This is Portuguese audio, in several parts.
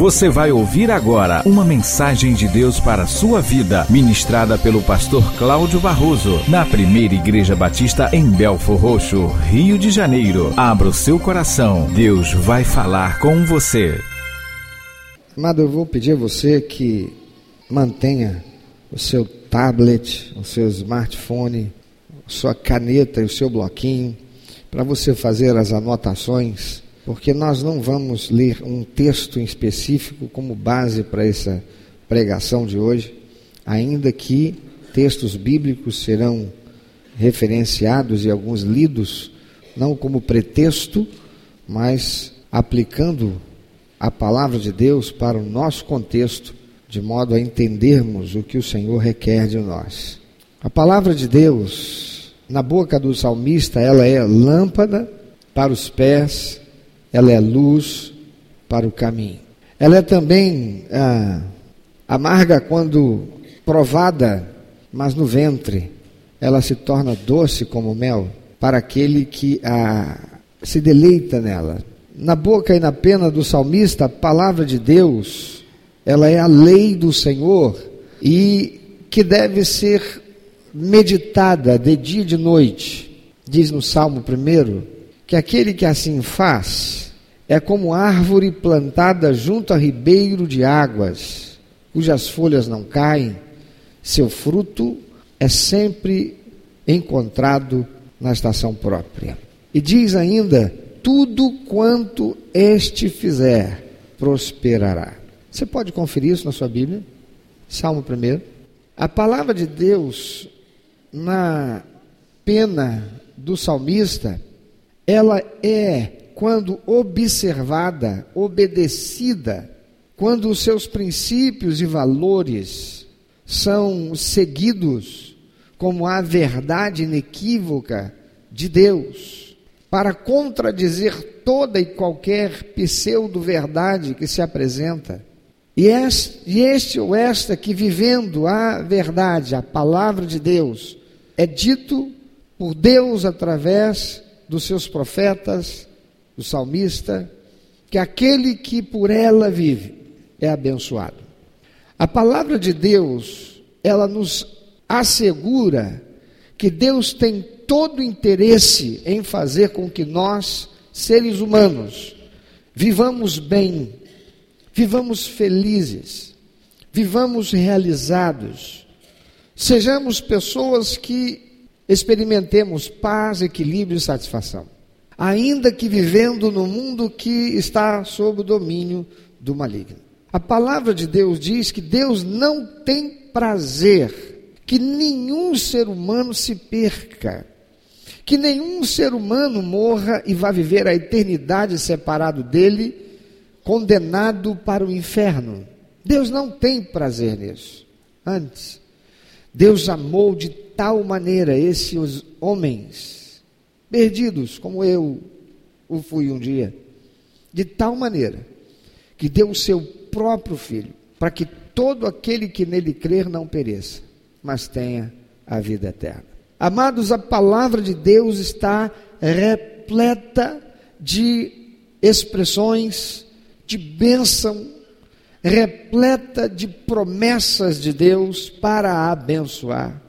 Você vai ouvir agora uma mensagem de Deus para a sua vida, ministrada pelo pastor Cláudio Barroso, na primeira Igreja Batista em Belfor Roxo, Rio de Janeiro. Abra o seu coração, Deus vai falar com você. Amado, eu vou pedir a você que mantenha o seu tablet, o seu smartphone, sua caneta e o seu bloquinho para você fazer as anotações, porque nós não vamos ler um texto em específico como base para essa pregação de hoje, ainda que textos bíblicos serão referenciados e alguns lidos, não como pretexto, mas aplicando a palavra de Deus para o nosso contexto, de modo a entendermos o que o Senhor requer de nós. A palavra de Deus, na boca do salmista, ela é lâmpada para os pés, ela é luz para o caminho. Ela é também ah, amarga quando provada, mas no ventre ela se torna doce como mel para aquele que ah, se deleita nela na boca e na pena do salmista, a palavra de Deus, ela é a lei do Senhor e que deve ser meditada de dia e de noite. Diz no Salmo 1 que aquele que assim faz é como árvore plantada junto a ribeiro de águas, cujas folhas não caem, seu fruto é sempre encontrado na estação própria. E diz ainda tudo quanto este fizer prosperará. Você pode conferir isso na sua Bíblia? Salmo 1. A palavra de Deus na pena do salmista, ela é, quando observada, obedecida, quando os seus princípios e valores são seguidos como a verdade inequívoca de Deus para contradizer toda e qualquer pseudo-verdade que se apresenta. E este, ou esta que vivendo a verdade, a palavra de Deus, é dito por Deus através dos seus profetas, do salmista, que aquele que por ela vive é abençoado. A palavra de Deus, ela nos assegura que Deus tem todo interesse em fazer com que nós, seres humanos, vivamos bem, vivamos felizes, vivamos realizados, sejamos pessoas que experimentemos paz, equilíbrio e satisfação, ainda que vivendo no mundo que está sob o domínio do maligno. A palavra de Deus diz que Deus não tem prazer que nenhum ser humano se perca, que nenhum ser humano morra e vá viver a eternidade separado dele, condenado para o inferno. Deus não tem prazer nisso. Antes, Deus amou de tal maneira esses homens, perdidos como eu o fui um dia, de tal maneira, que deu o seu próprio filho, para que todo aquele que nele crer não pereça, mas tenha a vida eterna. Amados, a palavra de Deus está repleta de expressões de bênção, repleta de promessas de Deus para abençoar.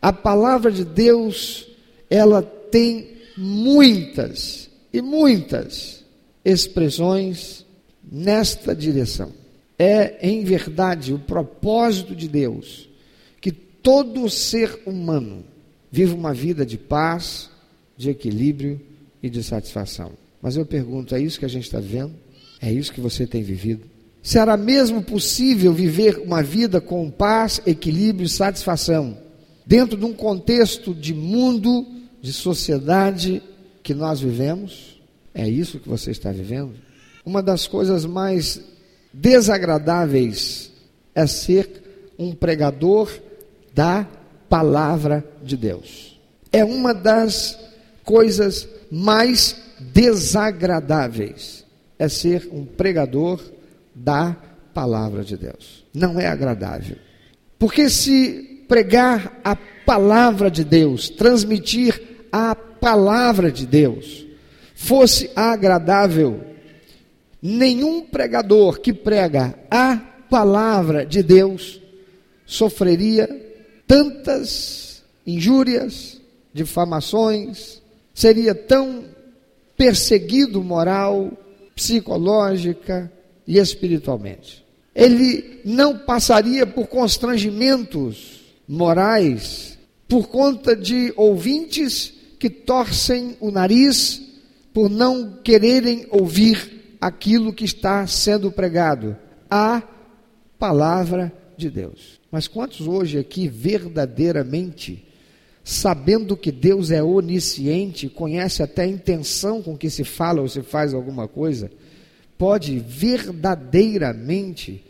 A palavra de Deus, ela tem muitas e muitas expressões nesta direção. É, em verdade, o propósito de Deus que todo ser humano viva uma vida de paz, de equilíbrio e de satisfação. Mas eu pergunto: é isso que a gente está vivendo? É isso que você tem vivido? Será mesmo possível viver uma vida com paz, equilíbrio e satisfação, dentro de um contexto de mundo, de sociedade que nós vivemos? É isso que você está vivendo? Uma das coisas mais desagradáveis é ser um pregador da palavra de Deus. É uma das coisas mais desagradáveis, é ser um pregador da palavra de Deus. Não é agradável. Porque se pregar a palavra de Deus, transmitir a palavra de Deus, fosse agradável, nenhum pregador que prega a palavra de Deus sofreria tantas injúrias, difamações, seria tão perseguido moral, psicológica e espiritualmente. Ele não passaria por constrangimentos morais por conta de ouvintes que torcem o nariz por não quererem ouvir aquilo que está sendo pregado, a palavra de Deus. Mas quantos hoje aqui verdadeiramente, sabendo que Deus é onisciente, conhece até a intenção com que se fala ou se faz alguma coisa, pode verdadeiramente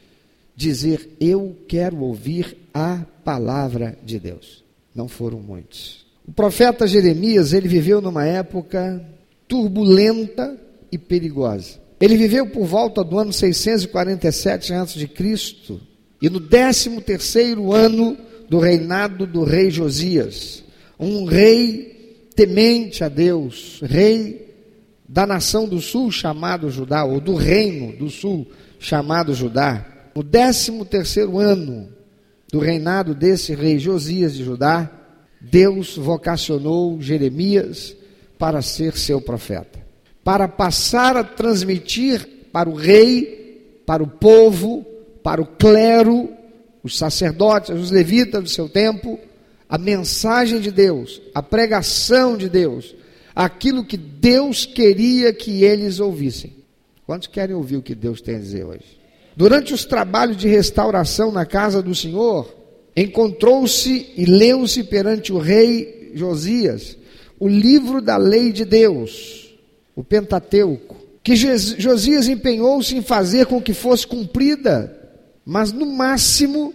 dizer: Eu quero ouvir a palavra de Deus? Não foram muitos. O profeta Jeremias, ele viveu numa época turbulenta e perigosa. Ele viveu por volta do ano 647 a.C. e no 13 terceiro ano do reinado do rei Josias, um rei temente a Deus, rei da nação do sul chamado Judá, ou do reino do sul chamado Judá. No 13 terceiro ano do reinado desse rei Josias de Judá, Deus vocacionou Jeremias para ser seu profeta, para passar a transmitir para o rei, para o povo, para o clero, os sacerdotes, os levitas do seu tempo, a mensagem de Deus, a pregação de Deus, aquilo que Deus queria que eles ouvissem. Quantos querem ouvir o que Deus tem a dizer hoje? Durante os trabalhos de restauração na casa do Senhor, encontrou-se e leu-se perante o rei Josias o livro da lei de Deus, o Pentateuco, que Josias empenhou-se em fazer com que fosse cumprida, mas no máximo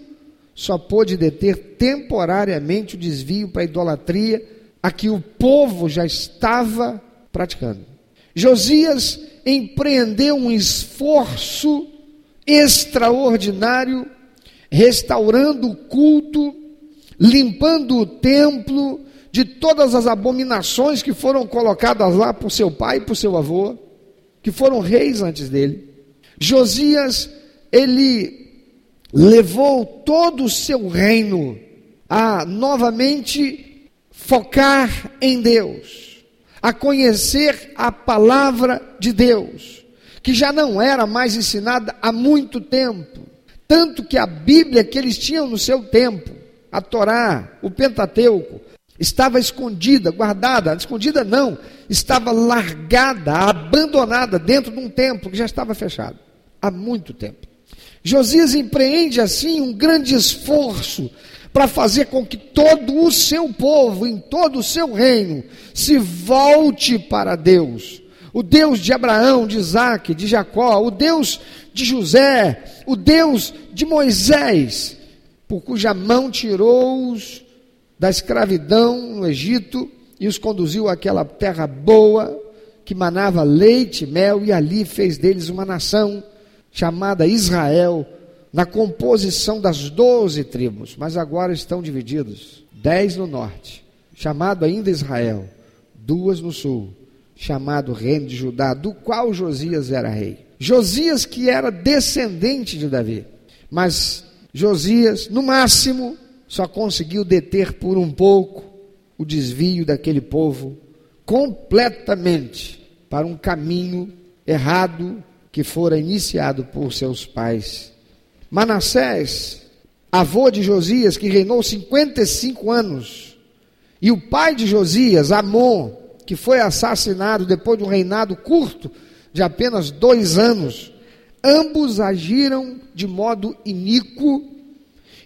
só pôde deter temporariamente o desvio para a idolatria a que o povo já estava praticando. Josias empreendeu um esforço extraordinário, restaurando o culto, limpando o templo de todas as abominações que foram colocadas lá por seu pai e por seu avô, que foram reis antes dele. Josias, ele levou todo o seu reino a novamente focar em Deus, a conhecer a palavra de Deus que já não era mais ensinada há muito tempo. Tanto que a Bíblia que eles tinham no seu tempo, a Torá, o Pentateuco, estava escondida, guardada, escondida não, estava largada, abandonada dentro de um templo que já estava fechado há muito tempo. Josias empreende assim um grande esforço para fazer com que todo o seu povo, em todo o seu reino, se volte para Deus. O Deus de Abraão, de Isaac, de Jacó, o Deus de José, o Deus de Moisés, por cuja mão tirou-os da escravidão no Egito e os conduziu àquela terra boa, que manava leite e mel, e ali fez deles uma nação chamada Israel, na composição das doze tribos, mas agora estão divididos: dez no norte, chamado ainda Israel, duas no sul chamado reino de Judá, do qual Josias era rei. Josias que era descendente de Davi, mas Josias, no máximo, só conseguiu deter por um pouco o desvio daquele povo completamente para um caminho errado que fora iniciado por seus pais. Manassés, avô de Josias, que reinou 55 anos, e o pai de Josias, Amon, que foi assassinado depois de um reinado curto de apenas dois anos, ambos agiram de modo iníquo,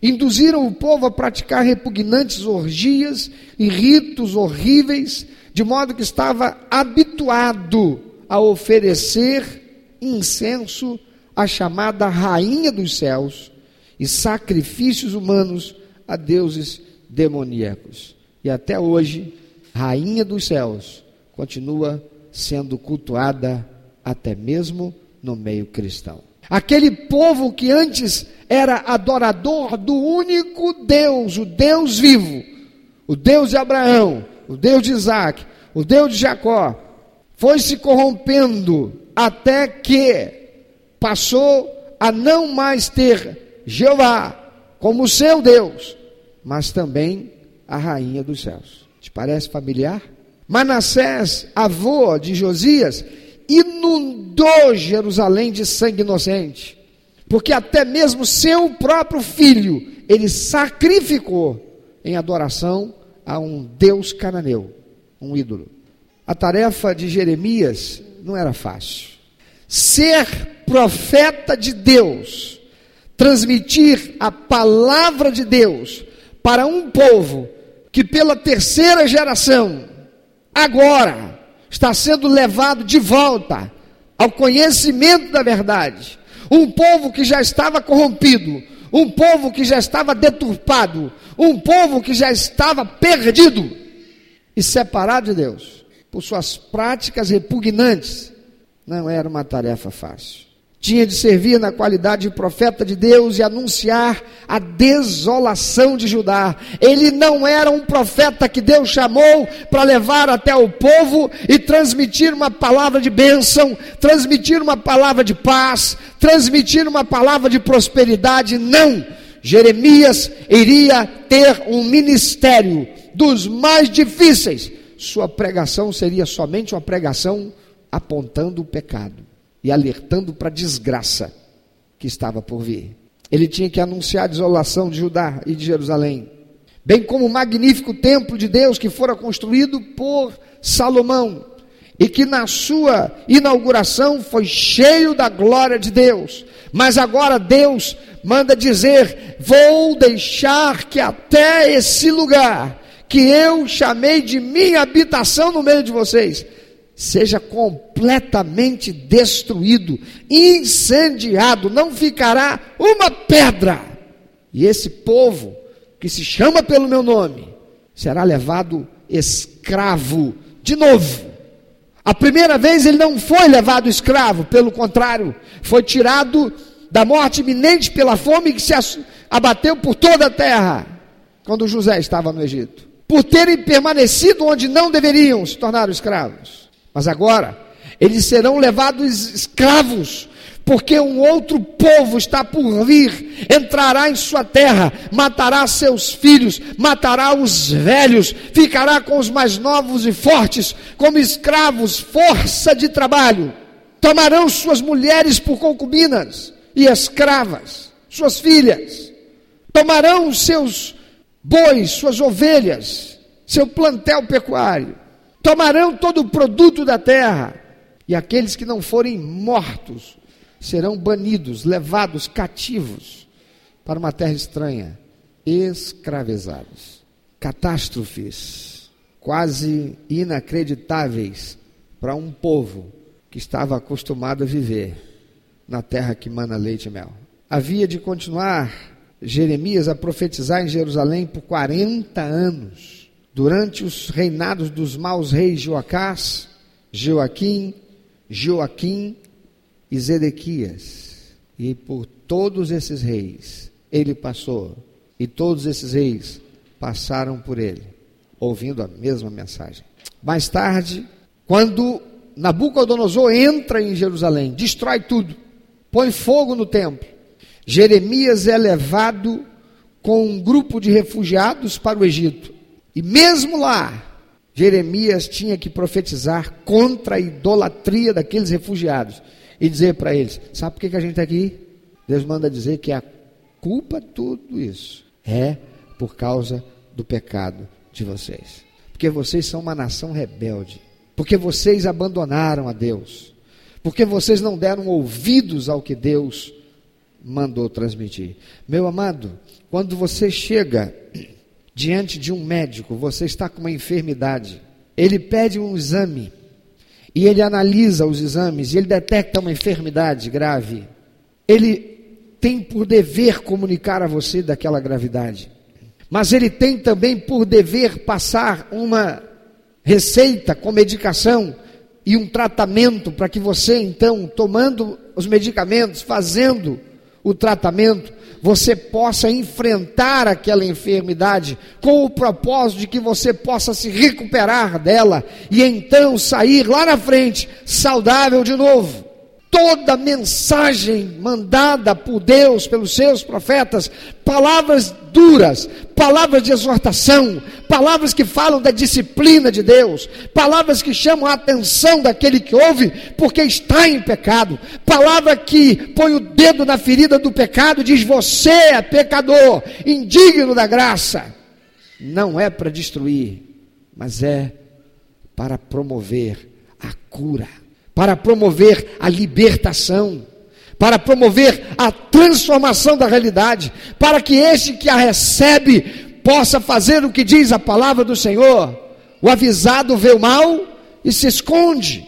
induziram o povo a praticar repugnantes orgias e ritos horríveis, de modo que estava habituado a oferecer incenso à chamada rainha dos céus e sacrifícios humanos a deuses demoníacos. E até hoje, rainha dos céus, continua sendo cultuada até mesmo no meio cristão. Aquele povo que antes era adorador do único Deus, o Deus vivo, o Deus de Abraão, o Deus de Isaac, o Deus de Jacó, foi se corrompendo até que passou a não mais ter Jeová como seu Deus, mas também a rainha dos céus. Te parece familiar? Manassés, avô de Josias, inundou Jerusalém de sangue inocente, porque até mesmo seu próprio filho ele sacrificou em adoração a um Deus cananeu, um ídolo. A tarefa de Jeremias não era fácil. Ser profeta de Deus, transmitir a palavra de Deus para um povo que pela terceira geração agora está sendo levado de volta ao conhecimento da verdade. Um povo que já estava corrompido, um povo que já estava deturpado, um povo que já estava perdido e separado de Deus por suas práticas repugnantes. Não era uma tarefa fácil tinha de servir na qualidade de profeta de Deus e anunciar a desolação de Judá. Ele não era um profeta que Deus chamou para levar até o povo e transmitir uma palavra de bênção, transmitir uma palavra de paz, transmitir uma palavra de prosperidade. Não! Jeremias iria ter um ministério dos mais difíceis. Sua pregação seria somente uma pregação apontando o pecado e alertando para a desgraça que estava por vir. Ele tinha que anunciar a desolação de Judá e de Jerusalém, bem como o magnífico templo de Deus que fora construído por Salomão e que na sua inauguração foi cheio da glória de Deus. Mas agora Deus manda dizer: Vou deixar que até esse lugar que eu chamei de minha habitação no meio de vocês seja completamente destruído, incendiado, não ficará uma pedra. E esse povo, que se chama pelo meu nome, será levado escravo de novo. A primeira vez ele não foi levado escravo, pelo contrário, foi tirado da morte iminente pela fome que se abateu por toda a terra, quando José estava no Egito. Por terem permanecido onde não deveriam, se tornaram escravos. Mas agora, eles serão levados escravos, porque um outro povo está por vir, entrará em sua terra, matará seus filhos, matará os velhos, ficará com os mais novos e fortes, como escravos, força de trabalho. Tomarão suas mulheres por concubinas e escravas, suas filhas. Tomarão seus bois, suas ovelhas, seu plantel pecuário tomarão todo o produto da terra, e aqueles que não forem mortos serão banidos, levados cativos para uma terra estranha, escravizados. Catástrofes quase inacreditáveis para um povo que estava acostumado a viver na terra que mana leite e mel. Havia de continuar Jeremias a profetizar em Jerusalém por 40 anos durante os reinados dos maus reis Joacás, Joaquim, Joaquim e Zedequias. E por todos esses reis ele passou, e todos esses reis passaram por ele, ouvindo a mesma mensagem. Mais tarde, quando Nabucodonosor entra em Jerusalém, destrói tudo, põe fogo no templo, Jeremias é levado com um grupo de refugiados para o Egito. E mesmo lá, Jeremias tinha que profetizar contra a idolatria daqueles refugiados e dizer para eles: sabe por que, que a gente está aqui? Deus manda dizer que a culpa de tudo isso é por causa do pecado de vocês. Porque vocês são uma nação rebelde. Porque vocês abandonaram a Deus. Porque vocês não deram ouvidos ao que Deus mandou transmitir. Meu amado, quando você chega diante de um médico, você está com uma enfermidade, ele pede um exame e ele analisa os exames e ele detecta uma enfermidade grave. Ele tem por dever comunicar a você daquela gravidade, mas ele tem também por dever passar uma receita com medicação e um tratamento para que você, então, tomando os medicamentos, fazendo o tratamento, você possa enfrentar aquela enfermidade com o propósito de que você possa se recuperar dela e então sair lá na frente saudável de novo. Toda mensagem mandada por Deus, pelos seus profetas, palavras duras, palavras de exortação, palavras que falam da disciplina de Deus, palavras que chamam a atenção daquele que ouve, porque está em pecado, palavra que põe o dedo na ferida do pecado, diz: Você é pecador, indigno da graça. Não é para destruir, mas é para promover a cura para promover a libertação, para promover a transformação da realidade, para que este que a recebe possa fazer o que diz a palavra do Senhor. O avisado vê o mal e se esconde,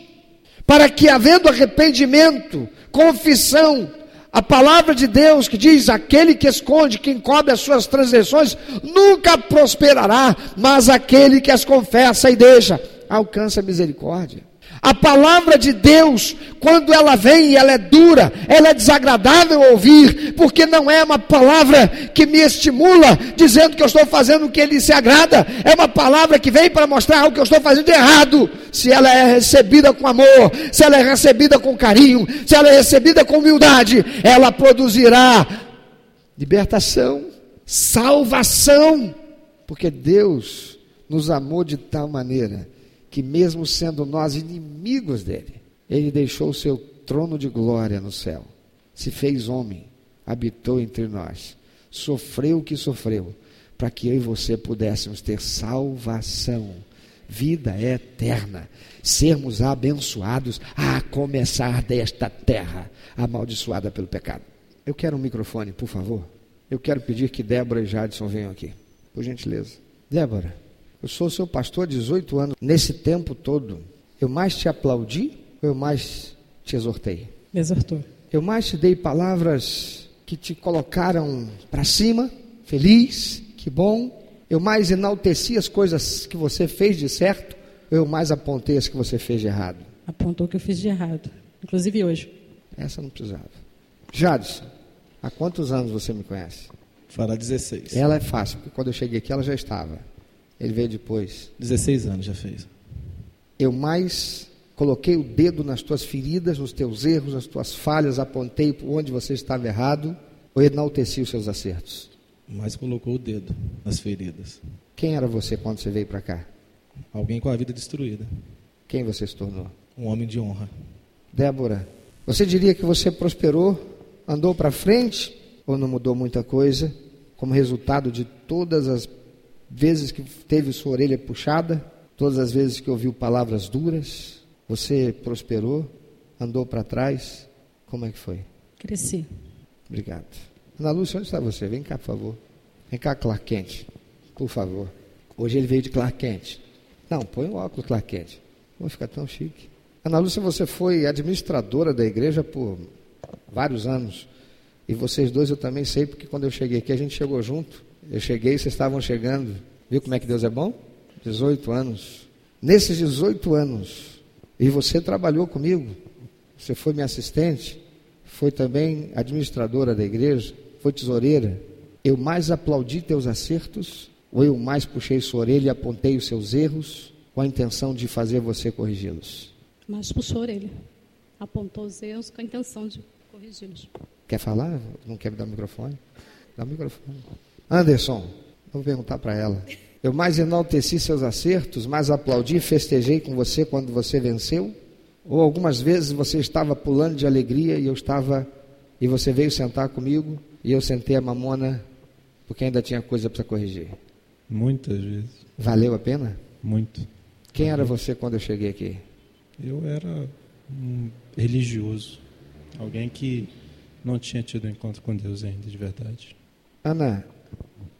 para que, havendo arrependimento, confissão, a palavra de Deus que diz: aquele que esconde, que encobre as suas transgressões, nunca prosperará, mas aquele que as confessa e deixa, alcança a misericórdia. A palavra de Deus, quando ela vem, ela é dura, ela é desagradável ouvir, porque não é uma palavra que me estimula, dizendo que eu estou fazendo o que ele se agrada, é uma palavra que vem para mostrar o que eu estou fazendo de errado. Se ela é recebida com amor, se ela é recebida com carinho, se ela é recebida com humildade, ela produzirá libertação, salvação, porque Deus nos amou de tal maneira que, mesmo sendo nós inimigos dele, ele deixou o seu trono de glória no céu, se fez homem, habitou entre nós, sofreu o que sofreu, para que eu e você pudéssemos ter salvação, vida eterna, sermos abençoados a começar desta terra amaldiçoada pelo pecado. Eu quero um microfone, por favor. Eu quero pedir que Débora e Jadson venham aqui, por gentileza. Débora. Eu sou seu pastor há 18 anos. Nesse tempo todo, eu mais te aplaudi ou eu mais te exortei? Me exortou. Eu mais te dei palavras que te colocaram para cima, feliz, que bom. Eu mais enalteci as coisas que você fez de certo, ou eu mais apontei as que você fez de errado? Apontou que eu fiz de errado, inclusive hoje. Essa não precisava. Jadson, há quantos anos você me conhece? Fará 16. Ela é fácil, porque quando eu cheguei aqui ela já estava. Ele veio depois. 16 anos já fez. Eu mais coloquei o dedo nas tuas feridas, nos teus erros, nas tuas falhas, apontei por onde você estava errado, ou enalteci os seus acertos? Mais colocou o dedo nas feridas. Quem era você quando você veio para cá? Alguém com a vida destruída. Quem você se tornou? Um homem de honra. Débora, você diria que você prosperou, andou para frente ou não mudou muita coisa como resultado de todas as vezes que teve sua orelha puxada, todas as vezes que ouviu palavras duras, você prosperou, andou para trás, como é que foi? Cresci. Obrigado. Ana Lúcia, onde está você? Vem cá, por favor. Vem cá, Clark Kent, por favor. Hoje ele veio de Clark Kent. Não, põe o óculos Clark Kent. Vou ficar tão chique. Ana Lúcia, você foi administradora da igreja por vários anos. E vocês dois eu também sei, porque quando eu cheguei aqui a gente chegou junto. Eu cheguei, vocês estavam chegando. Viu como é que Deus é bom? 18 anos. Nesses 18 anos, e você trabalhou comigo, você foi minha assistente, foi também administradora da igreja, foi tesoureira. Eu mais aplaudi teus acertos, ou eu mais puxei sua orelha e apontei os seus erros, com a intenção de fazer você corrigi-los? Mais puxou a orelha. Apontou os erros com a intenção de corrigi-los. Quer falar? Não quer me dar o microfone? Dá o microfone. Anderson, vou perguntar para ela. Eu mais enalteci seus acertos, mais aplaudi e festejei com você quando você venceu? Ou algumas vezes você estava pulando de alegria e eu estava e você veio sentar comigo e eu sentei a mamona porque ainda tinha coisa para corrigir? Muitas vezes. Valeu a pena? Muito. Quem era você quando eu cheguei aqui? Eu era um religioso, alguém que não tinha tido encontro com Deus ainda de verdade. Ana,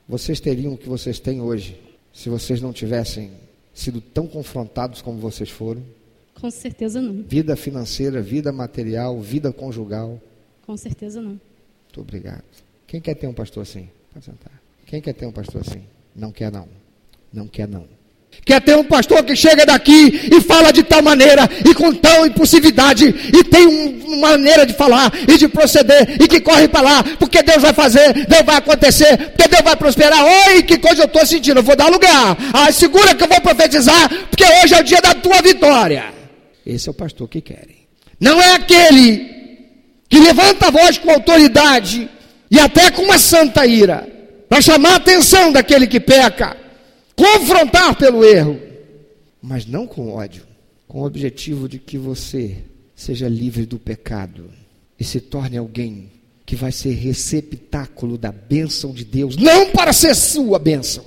vocês teriam o que vocês têm hoje se vocês não tivessem sido tão confrontados como vocês foram? Com certeza não. Vida financeira, vida material, vida conjugal. Com certeza não. Muito obrigado. Quem quer ter um pastor assim? Pode sentar. Quem quer ter um pastor assim? Não quer não. Não quer não. Quer ter um pastor que chega daqui e fala de tal maneira e com tal impulsividade e tem um, uma maneira de falar e de proceder e que corre para lá porque Deus vai fazer, Deus vai acontecer, porque Deus vai prosperar. Oi, que coisa eu estou sentindo, eu vou dar lugar. Ah, segura que eu vou profetizar porque hoje é o dia da tua vitória. Esse é o pastor que querem. Não é aquele que levanta a voz com autoridade e até com uma santa ira, para chamar a atenção daquele que peca, confrontar pelo erro, mas não com ódio, com o objetivo de que você seja livre do pecado e se torne alguém que vai ser receptáculo da bênção de Deus, não para ser sua bênção,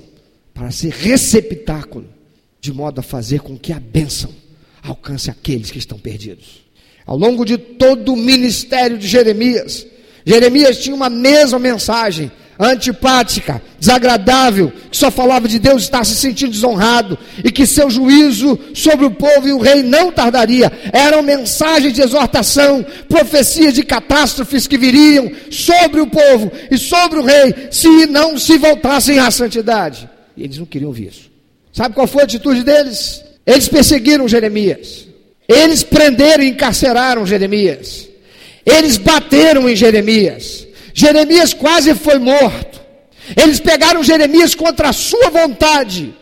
para ser receptáculo, de modo a fazer com que a bênção alcance aqueles que estão perdidos. Ao longo de todo o ministério de Jeremias, Jeremias tinha uma mesma mensagem antipática, desagradável, que só falava de Deus estar se sentindo desonrado e que seu juízo sobre o povo e o rei não tardaria. Eram mensagens de exortação, profecias de catástrofes que viriam sobre o povo e sobre o rei se não se voltassem à santidade. E eles não queriam ouvir isso. Sabe qual foi a atitude deles? Eles perseguiram Jeremias. Eles prenderam e encarceraram Jeremias. Eles bateram em Jeremias. Jeremias quase foi morto. Eles pegaram Jeremias contra a sua vontade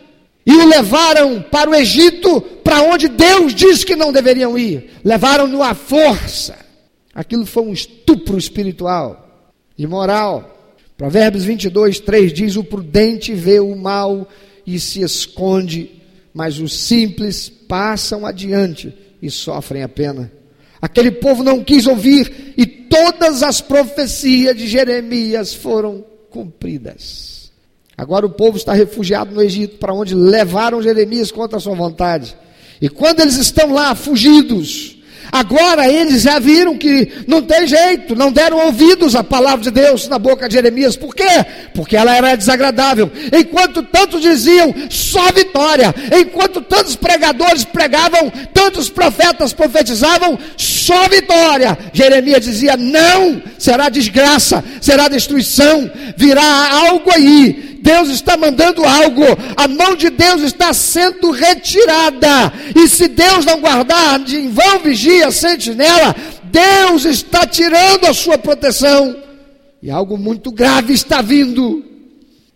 e o levaram para o Egito, para onde Deus disse que não deveriam ir. Levaram-no à força. Aquilo foi um estupro espiritual e moral. Provérbios 22, 3 diz: O prudente vê o mal e se esconde, mas os simples passam adiante e sofrem a pena. Aquele povo não quis ouvir e todas as profecias de Jeremias foram cumpridas. Agora o povo está refugiado no Egito, para onde levaram Jeremias contra a sua vontade. E quando eles estão lá fugidos, Agora eles já viram que não tem jeito, não deram ouvidos à palavra de Deus na boca de Jeremias. Por quê? Porque ela era desagradável. Enquanto tantos diziam só vitória, enquanto tantos pregadores pregavam, tantos profetas profetizavam só vitória, Jeremias dizia: não, será desgraça, será destruição, virá algo aí Deus está mandando algo, a mão de Deus está sendo retirada, e se Deus não guardar, em vão vigia, sentinela, Deus está tirando a sua proteção, e algo muito grave está vindo.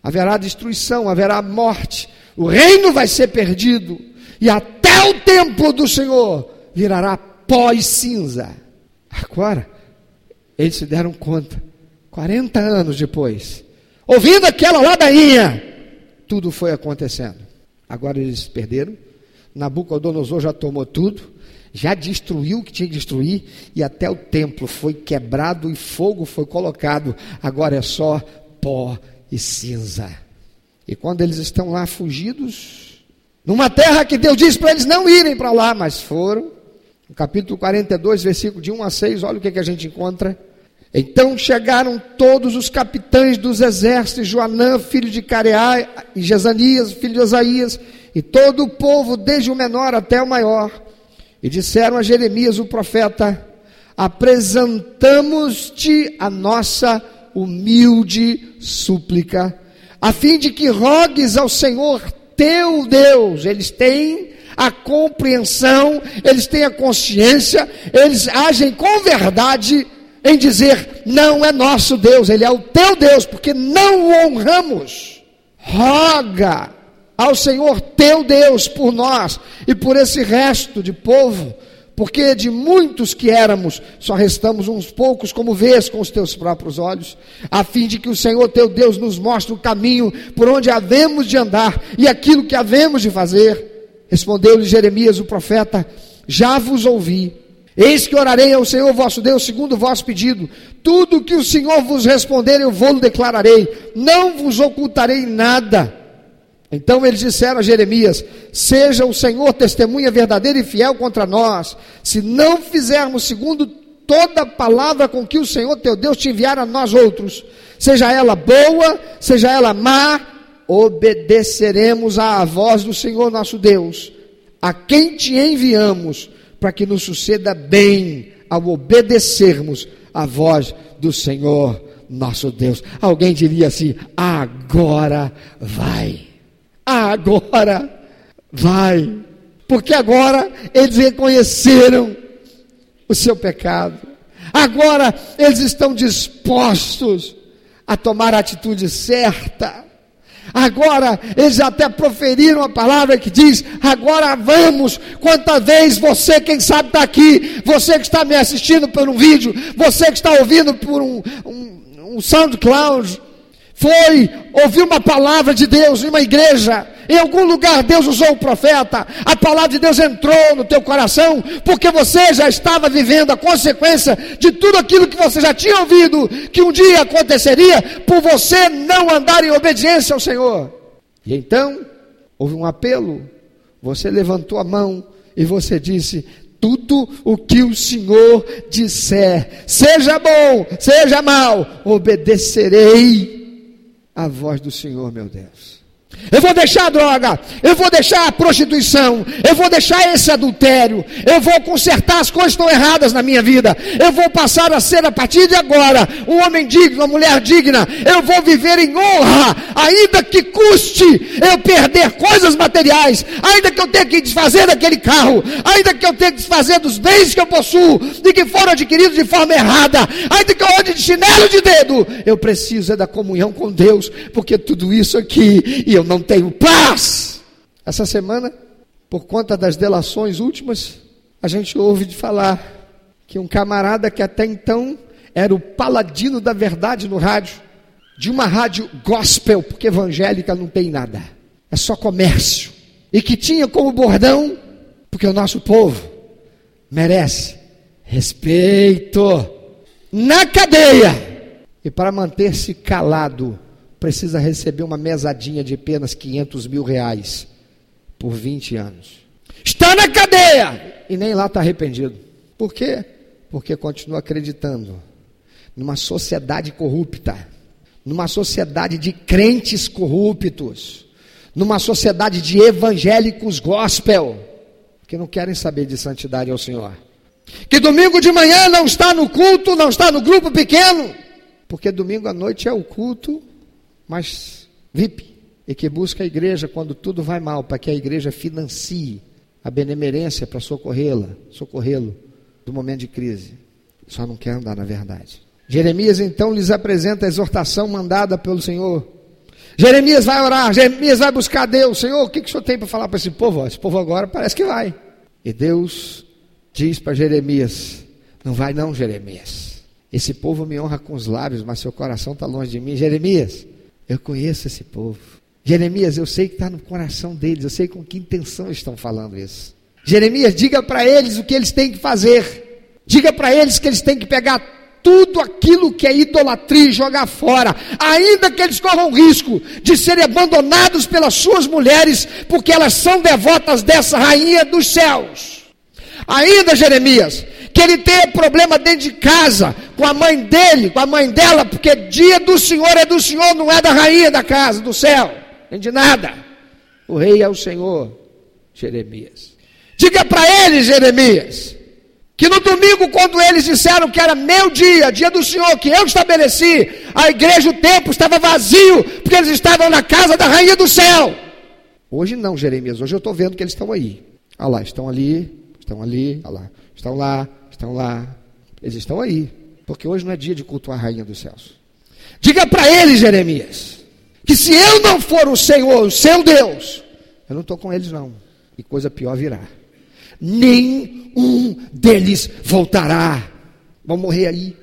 Haverá destruição, haverá morte, o reino vai ser perdido, e até o templo do Senhor virará pó e cinza. Agora, eles se deram conta, 40 anos depois, ouvindo aquela ladainha, tudo foi acontecendo. Agora eles perderam. Nabucodonosor já tomou tudo, já destruiu o que tinha que destruir, e até o templo foi quebrado e fogo foi colocado. Agora é só pó e cinza. E quando eles estão lá fugidos, numa terra que Deus disse para eles não irem para lá, mas foram. No capítulo 42, versículo de 1 a 6, olha o que, que a gente encontra. Então chegaram todos os capitães dos exércitos, Joanã, filho de Careá, e Jezanias, filho de Osaías, e todo o povo, desde o menor até o maior, e disseram a Jeremias, o profeta: Apresentamos-te a nossa humilde súplica, a fim de que rogues ao Senhor teu Deus. Eles têm a compreensão, eles têm a consciência, eles agem com verdade em dizer: não é nosso Deus, ele é o teu Deus, porque não o honramos. Roga ao Senhor teu Deus por nós e por esse resto de povo, porque de muitos que éramos, só restamos uns poucos, como vês com os teus próprios olhos, a fim de que o Senhor teu Deus nos mostre o caminho por onde havemos de andar e aquilo que havemos de fazer. Respondeu-lhe Jeremias, o profeta: Já vos ouvi Eis que orarei ao Senhor vosso Deus segundo o vosso pedido. Tudo que o Senhor vos responder, eu vou-lo declararei. Não vos ocultarei nada. Então eles disseram a Jeremias: Seja o Senhor testemunha verdadeira e fiel contra nós, se não fizermos segundo toda palavra com que o Senhor teu Deus te enviar a nós outros, seja ela boa, seja ela má, obedeceremos à voz do Senhor nosso Deus, a quem te enviamos para que nos suceda bem ao obedecermos a voz do Senhor nosso Deus. Alguém diria assim: agora vai, agora vai, porque agora eles reconheceram o seu pecado, agora eles estão dispostos a tomar a atitude certa. Agora, eles até proferiram a palavra que diz: agora vamos. Quanta vez você, quem sabe, está aqui, você que está me assistindo por um vídeo, você que está ouvindo por um, um, um SoundCloud, foi ouvir uma palavra de Deus em uma igreja, em algum lugar Deus usou o profeta, a palavra de Deus entrou no teu coração, porque você já estava vivendo a consequência de tudo aquilo que você já tinha ouvido, que um dia aconteceria, por você não andar em obediência ao Senhor. E então, houve um apelo, você levantou a mão e você disse: tudo o que o Senhor disser, seja bom, seja mal, obedecerei a voz do Senhor, meu Deus. Eu vou deixar a droga, eu vou deixar a prostituição, eu vou deixar esse adultério, eu vou consertar as coisas que estão erradas na minha vida, eu vou passar a ser a partir de agora um homem digno, uma mulher digna, eu vou viver em honra, ainda que custe eu perder coisas materiais, ainda que eu tenha que desfazer daquele carro, ainda que eu tenha que desfazer dos bens que eu possuo, de que foram adquiridos de forma errada, ainda que eu ande de chinelo de dedo, eu preciso é da comunhão com Deus, porque tudo isso aqui, e eu não tenho paz. Essa semana, por conta das delações últimas, a gente ouve de falar que um camarada que até então era o paladino da verdade no rádio, de uma rádio gospel, porque evangélica não tem nada, é só comércio, e que tinha como bordão, porque o nosso povo merece respeito na cadeia. E para manter-se calado, precisa receber uma mesadinha de apenas 500 mil reais por 20 anos. Está na cadeia e nem lá está arrependido. Por quê? Porque continua acreditando numa sociedade corrupta, numa sociedade de crentes corruptos, numa sociedade de evangélicos gospel, que não querem saber de santidade ao Senhor. Que domingo de manhã não está no culto, não está no grupo pequeno, porque domingo à noite é o culto mas VIP, e que busca a igreja quando tudo vai mal, para que a igreja financie a benemerência para socorrê-la, socorrê-lo do momento de crise. Só não quer andar na verdade. Jeremias então lhes apresenta a exortação mandada pelo Senhor. Jeremias vai orar, Jeremias vai buscar Deus. Senhor, o que, que o senhor tem para falar para esse povo? Esse povo agora parece que vai. E Deus diz para Jeremias: Não vai, não, Jeremias. Esse povo me honra com os lábios, mas seu coração está longe de mim. Jeremias, eu conheço esse povo. Jeremias, eu sei que está no coração deles, eu sei com que intenção estão falando isso. Jeremias, diga para eles o que eles têm que fazer. Diga para eles que eles têm que pegar tudo aquilo que é idolatria e jogar fora, ainda que eles corram risco de serem abandonados pelas suas mulheres, porque elas são devotas dessa rainha dos céus. Ainda, Jeremias, que ele tenha problema dentro de casa, com a mãe dele, com a mãe dela, porque dia do Senhor é do Senhor, não é da rainha da casa, do céu, nem de nada. O rei é o Senhor, Jeremias. Diga para eles, Jeremias, que no domingo, quando eles disseram que era meu dia, dia do Senhor, que eu estabeleci, a igreja, o templo estava vazio, porque eles estavam na casa da rainha do céu. Hoje não, Jeremias, hoje eu estou vendo que eles estão aí. Olha lá, estão ali, estão ali, olha lá, estão lá, estão lá, eles estão aí, porque hoje não é dia de cultuar a rainha dos céus. Diga para eles, Jeremias, que se eu não for o Senhor, o seu Deus, eu não estou com eles não, e coisa pior virá. Nenhum deles voltará, vão morrer aí,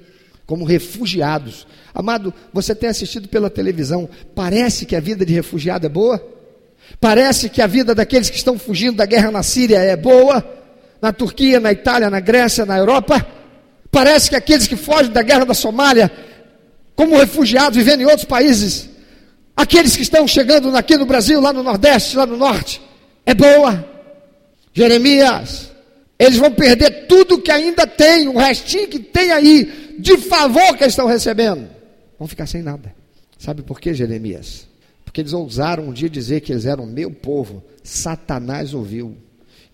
como refugiados. Amado, você tem assistido pela televisão, parece que a vida de refugiado é boa? Parece que a vida daqueles que estão fugindo da guerra na Síria é boa? Na Turquia, na Itália, na Grécia, na Europa. Parece que aqueles que fogem da guerra da Somália, como refugiados vivendo em outros países, aqueles que estão chegando aqui no Brasil, lá no Nordeste, lá no Norte, é boa. Jeremias, eles vão perder tudo que ainda tem, o restinho que tem aí, de favor que eles estão recebendo. Vão ficar sem nada. Sabe por quê, Jeremias? Porque eles ousaram um dia dizer que eles eram meu povo. Satanás ouviu.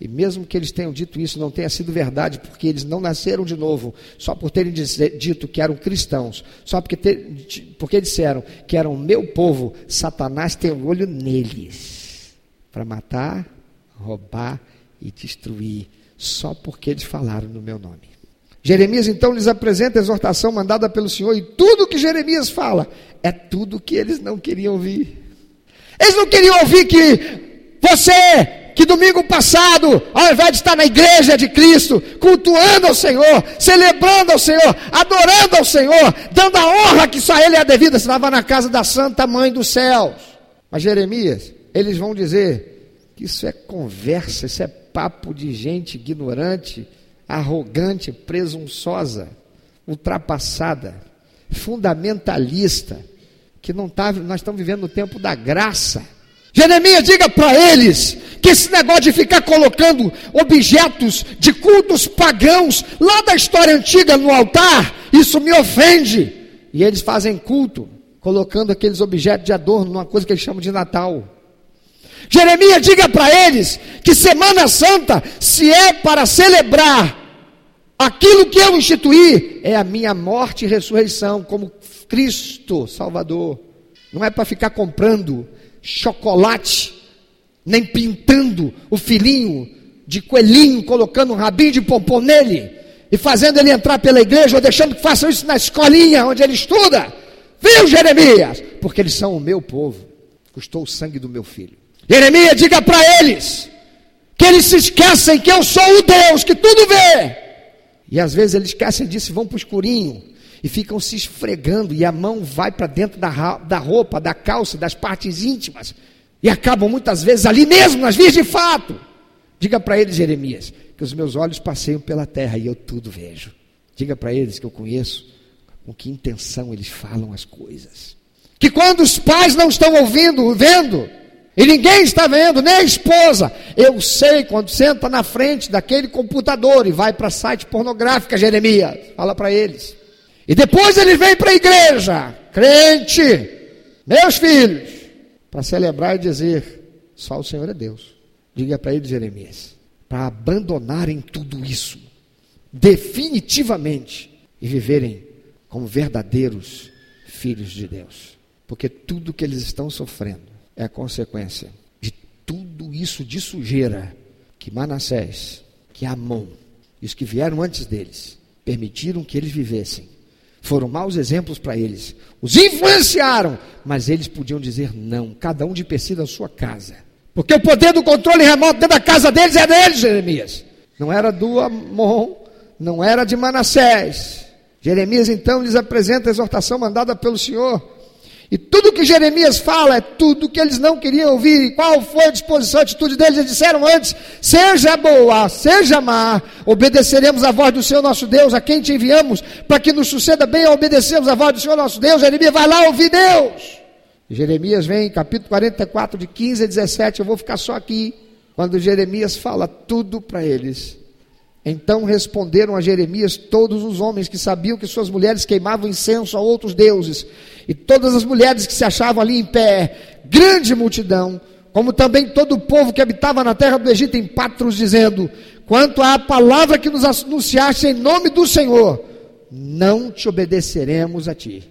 E mesmo que eles tenham dito isso, não tenha sido verdade, porque eles não nasceram de novo, só por terem dito que eram cristãos, só porque, ter, porque disseram que eram meu povo, Satanás tem um olho neles para matar, roubar e destruir, só porque eles falaram no meu nome. Jeremias então lhes apresenta a exortação mandada pelo Senhor, e tudo que Jeremias fala é tudo que eles não queriam ouvir. Eles não queriam ouvir que você que domingo passado, ao invés de estar na igreja de Cristo, cultuando ao Senhor, celebrando ao Senhor, adorando ao Senhor, dando a honra que só Ele é devida, estava na casa da Santa Mãe dos Céus. Mas Jeremias, eles vão dizer que isso é conversa, isso é papo de gente ignorante, arrogante, presunçosa, ultrapassada, fundamentalista, que não tá, nós estamos vivendo no tempo da graça. Jeremias, diga para eles que esse negócio de ficar colocando objetos de cultos pagãos lá da história antiga no altar, isso me ofende. E eles fazem culto, colocando aqueles objetos de adorno numa coisa que eles chamam de Natal. Jeremias, diga para eles que Semana Santa, se é para celebrar aquilo que eu instituí, é a minha morte e ressurreição como Cristo Salvador. Não é para ficar comprando chocolate, nem pintando o filhinho de coelhinho, colocando um rabinho de pompom nele e fazendo ele entrar pela igreja ou deixando que façam isso na escolinha onde ele estuda. Viu, Jeremias? Porque eles são o meu povo. Custou o sangue do meu filho. Jeremias, diga para eles que eles se esquecem que eu sou o Deus que tudo vê. E às vezes eles esquecem disso e vão para o escurinho e ficam se esfregando, e a mão vai para dentro da, da roupa, da calça, das partes íntimas, e acabam muitas vezes ali mesmo, nas vias de fato. Diga para eles, Jeremias, que os meus olhos passeiam pela terra e eu tudo vejo. Diga para eles que eu conheço com que intenção eles falam as coisas. Que quando os pais não estão ouvindo, vendo, e ninguém está vendo, nem a esposa, eu sei quando senta na frente daquele computador e vai para site pornográfica, Jeremias, fala para eles. E depois ele vem para a igreja, crente, meus filhos, para celebrar e dizer: só o Senhor é Deus. Diga para ele, Jeremias, para abandonarem tudo isso, definitivamente, e viverem como verdadeiros filhos de Deus. Porque tudo que eles estão sofrendo é consequência de tudo isso de sujeira que Manassés, que Amon e os que vieram antes deles permitiram que eles vivessem foram maus exemplos para eles. Os influenciaram, mas eles podiam dizer não, cada um de per si da sua casa. Porque o poder do controle remoto dentro da casa deles é deles, Jeremias. Não era do Amon, não era de Manassés. Jeremias então lhes apresenta a exortação mandada pelo Senhor e tudo que Jeremias fala é tudo que eles não queriam ouvir. E qual foi a disposição, a atitude deles? Eles disseram antes: seja boa, seja má, obedeceremos a voz do Senhor nosso Deus, a quem te enviamos, para que nos suceda bem a obedecermos a voz do Senhor nosso Deus. Jeremias vai lá ouvir Deus. Jeremias vem, capítulo 44, de 15 a 17. Eu vou ficar só aqui. Quando Jeremias fala tudo para eles. Então responderam a Jeremias todos os homens que sabiam que suas mulheres queimavam incenso a outros deuses, e todas as mulheres que se achavam ali em pé, grande multidão, como também todo o povo que habitava na terra do Egito em Patros, dizendo: Quanto à palavra que nos anunciaste em nome do Senhor, não te obedeceremos a ti.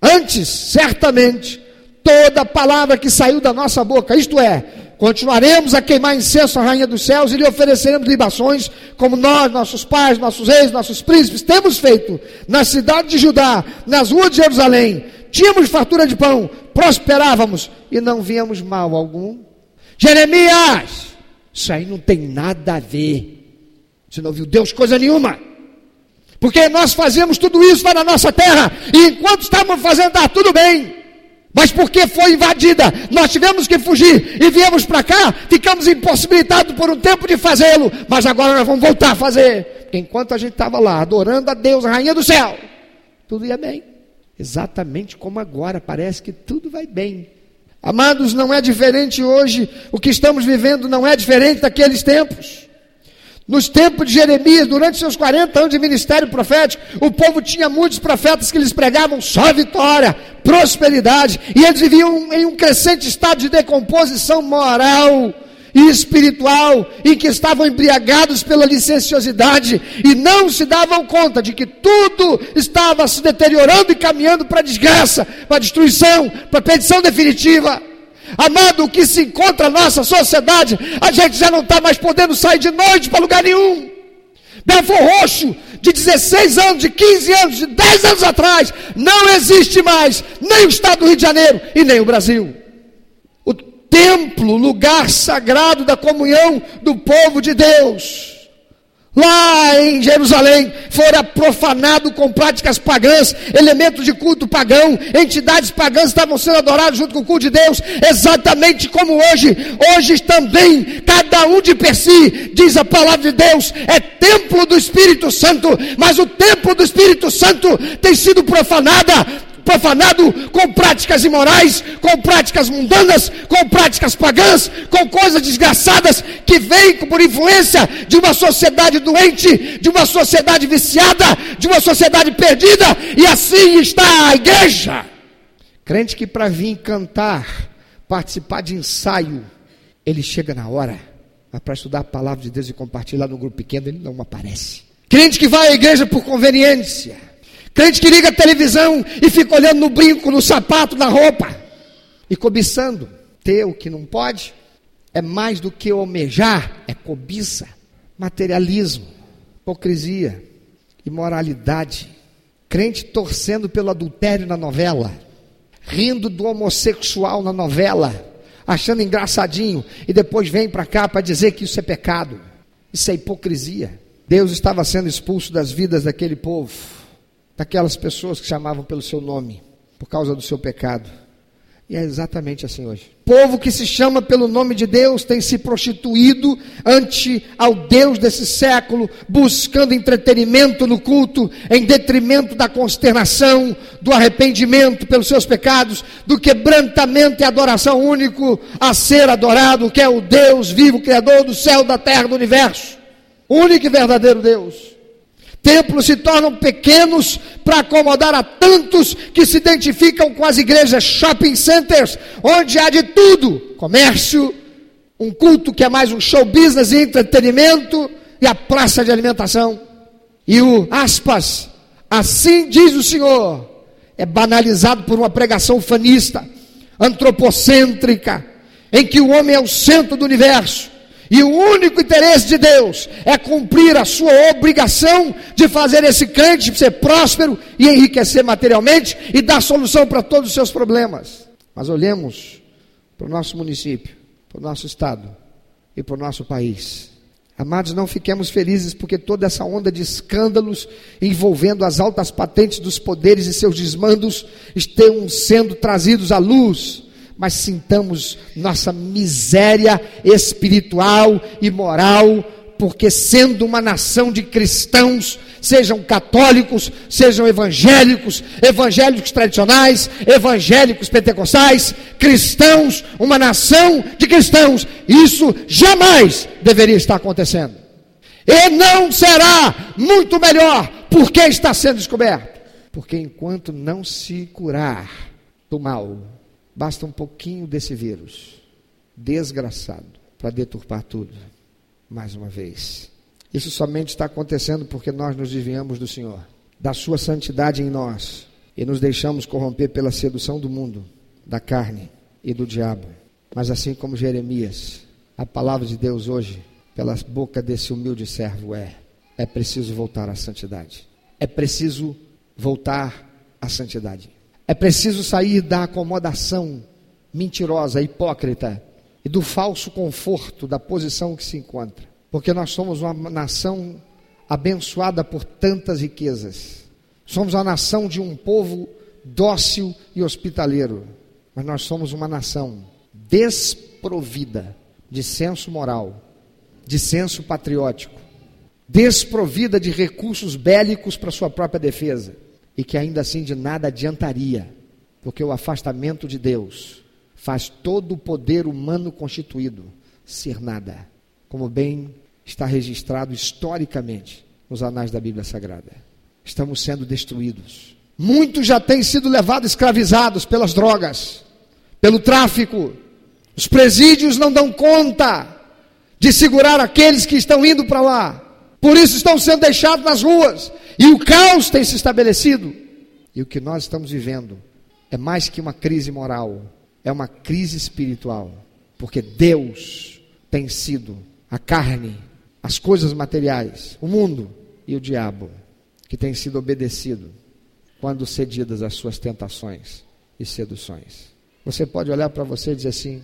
Antes, certamente, toda palavra que saiu da nossa boca, isto é, Continuaremos a queimar incenso à rainha dos céus e lhe ofereceremos libações, como nós, nossos pais, nossos reis, nossos príncipes, temos feito na cidade de Judá, nas ruas de Jerusalém. Tínhamos fartura de pão, prosperávamos e não víamos mal algum. Jeremias, isso aí não tem nada a ver. Você não viu Deus coisa nenhuma. Porque nós fazemos tudo isso lá na nossa terra, e enquanto estávamos fazendo, está tudo bem. Mas porque foi invadida, nós tivemos que fugir e viemos para cá, ficamos impossibilitados por um tempo de fazê-lo, mas agora nós vamos voltar a fazer. Porque enquanto a gente estava lá adorando a Deus, a rainha do céu, tudo ia bem. Exatamente como agora, parece que tudo vai bem. Amados, não é diferente hoje, o que estamos vivendo não é diferente daqueles tempos. Nos tempos de Jeremias, durante seus 40 anos de ministério profético, o povo tinha muitos profetas que lhes pregavam só vitória, prosperidade, e eles viviam em um crescente estado de decomposição moral e espiritual, em que estavam embriagados pela licenciosidade e não se davam conta de que tudo estava se deteriorando e caminhando para a desgraça, para a destruição, para a perdição definitiva. Amado, o que se encontra na nossa sociedade, a gente já não está mais podendo sair de noite para lugar nenhum. Belfor Roxo, de 16 anos, de 15 anos, de 10 anos atrás, não existe mais nem o estado do Rio de Janeiro e nem o Brasil. O templo, lugar sagrado da comunhão do povo de Deus lá em Jerusalém, fora profanado com práticas pagãs, elementos de culto pagão, entidades pagãs estavam sendo adoradas junto com o culto de Deus, exatamente como hoje. Hoje também, cada um de per si, diz a palavra de Deus, é templo do Espírito Santo, mas o templo do Espírito Santo tem sido profanada profanado com práticas imorais, com práticas mundanas, com práticas pagãs, com coisas desgraçadas que vêm por influência de uma sociedade doente, de uma sociedade viciada, de uma sociedade perdida, e assim está a igreja. Crente que para vir cantar, participar de ensaio, ele chega na hora, mas para estudar a palavra de Deus e compartilhar no grupo pequeno, ele não aparece. Crente que vai à igreja por conveniência, Crente que liga a televisão e fica olhando no brinco, no sapato, na roupa e cobiçando. Ter o que não pode é mais do que almejar, é cobiça, materialismo, hipocrisia, imoralidade. Crente torcendo pelo adultério na novela, rindo do homossexual na novela, achando engraçadinho e depois vem para cá para dizer que isso é pecado. Isso é hipocrisia. Deus estava sendo expulso das vidas daquele povo daquelas pessoas que chamavam pelo seu nome, por causa do seu pecado. E é exatamente assim hoje. Povo que se chama pelo nome de Deus tem se prostituído ante ao Deus desse século, buscando entretenimento no culto, em detrimento da consternação, do arrependimento pelos seus pecados, do quebrantamento e adoração único a ser adorado, que é o Deus vivo, Criador do céu, da terra, do universo. Único e verdadeiro Deus. Templos se tornam pequenos para acomodar a tantos que se identificam com as igrejas shopping centers, onde há de tudo: comércio, um culto que é mais um show business e entretenimento, e a praça de alimentação. E o aspas, assim diz o Senhor, é banalizado por uma pregação fanista, antropocêntrica, em que o homem é o centro do universo e o único interesse de Deus é cumprir a sua obrigação de fazer esse crente ser próspero e enriquecer materialmente e dar solução para todos os seus problemas. Mas olhemos para o nosso município, para o nosso estado e para o nosso país. Amados, não fiquemos felizes porque toda essa onda de escândalos envolvendo as altas patentes dos poderes e seus desmandos estão sendo trazidos à luz mas sintamos nossa miséria espiritual e moral, porque sendo uma nação de cristãos, sejam católicos, sejam evangélicos, evangélicos tradicionais, evangélicos pentecostais, cristãos, uma nação de cristãos, isso jamais deveria estar acontecendo. E não será muito melhor, porque está sendo descoberto. Porque enquanto não se curar do mal, Basta um pouquinho desse vírus desgraçado para deturpar tudo. Mais uma vez. Isso somente está acontecendo porque nós nos desviamos do Senhor, da Sua santidade em nós e nos deixamos corromper pela sedução do mundo, da carne e do diabo. Mas assim como Jeremias, a palavra de Deus hoje, pela boca desse humilde servo, é: é preciso voltar à santidade. É preciso voltar à santidade. É preciso sair da acomodação mentirosa, hipócrita e do falso conforto da posição que se encontra. Porque nós somos uma nação abençoada por tantas riquezas. Somos a nação de um povo dócil e hospitaleiro. Mas nós somos uma nação desprovida de senso moral, de senso patriótico, desprovida de recursos bélicos para sua própria defesa e que ainda assim de nada adiantaria, porque o afastamento de Deus faz todo o poder humano constituído ser nada, como bem está registrado historicamente nos anais da Bíblia Sagrada. Estamos sendo destruídos. Muitos já têm sido levados escravizados pelas drogas, pelo tráfico. Os presídios não dão conta de segurar aqueles que estão indo para lá. Por isso estão sendo deixados nas ruas. E o caos tem se estabelecido. E o que nós estamos vivendo é mais que uma crise moral, é uma crise espiritual. Porque Deus tem sido a carne, as coisas materiais, o mundo e o diabo, que tem sido obedecido quando cedidas às suas tentações e seduções. Você pode olhar para você e dizer assim: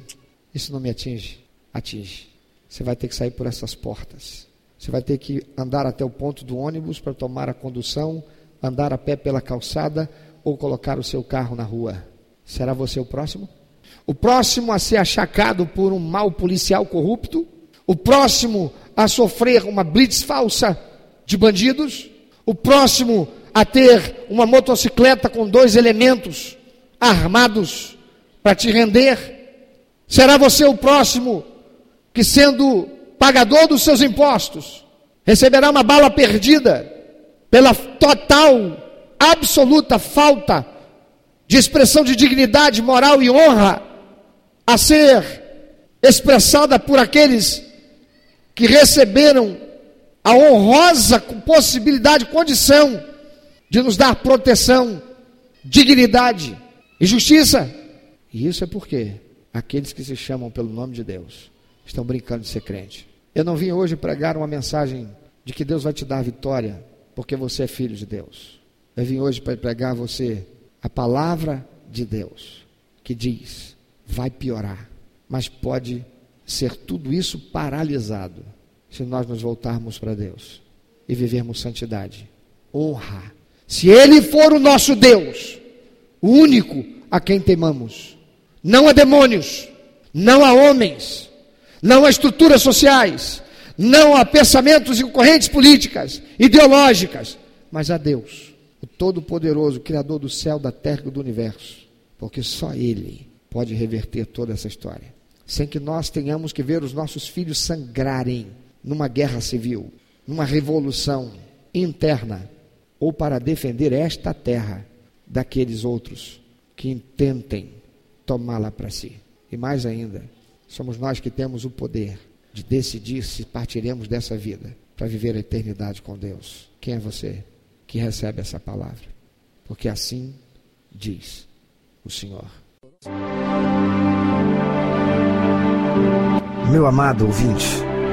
Isso não me atinge. Atinge. Você vai ter que sair por essas portas. Você vai ter que andar até o ponto do ônibus para tomar a condução, andar a pé pela calçada ou colocar o seu carro na rua. Será você o próximo? O próximo a ser achacado por um mau policial corrupto? O próximo a sofrer uma blitz falsa de bandidos? O próximo a ter uma motocicleta com dois elementos armados para te render? Será você o próximo que, sendo pagador dos seus impostos, receberá uma bala perdida pela total, absoluta falta de expressão de dignidade moral e honra a ser expressada por aqueles que receberam a honrosa possibilidade, condição de nos dar proteção, dignidade e justiça. E isso é porque aqueles que se chamam pelo nome de Deus estão brincando de ser crente. Eu não vim hoje pregar uma mensagem de que Deus vai te dar vitória, porque você é filho de Deus. Eu vim hoje para pregar a você a palavra de Deus, que diz: vai piorar, mas pode ser tudo isso paralisado se nós nos voltarmos para Deus e vivermos santidade, honra. Se Ele for o nosso Deus, o único a quem temamos, não a demônios, não a homens, não a estruturas sociais, não a pensamentos e correntes políticas, ideológicas, mas a Deus, o Todo-Poderoso, Criador do céu, da terra e do universo, porque só Ele pode reverter toda essa história, sem que nós tenhamos que ver os nossos filhos sangrarem numa guerra civil, numa revolução interna, ou para defender esta terra daqueles outros que intentem tomá-la para si. E mais ainda, somos nós que temos o poder de decidir se partiremos dessa vida para viver a eternidade com Deus. Quem é você que recebe essa palavra? Porque assim diz o Senhor. Meu amado ouvinte,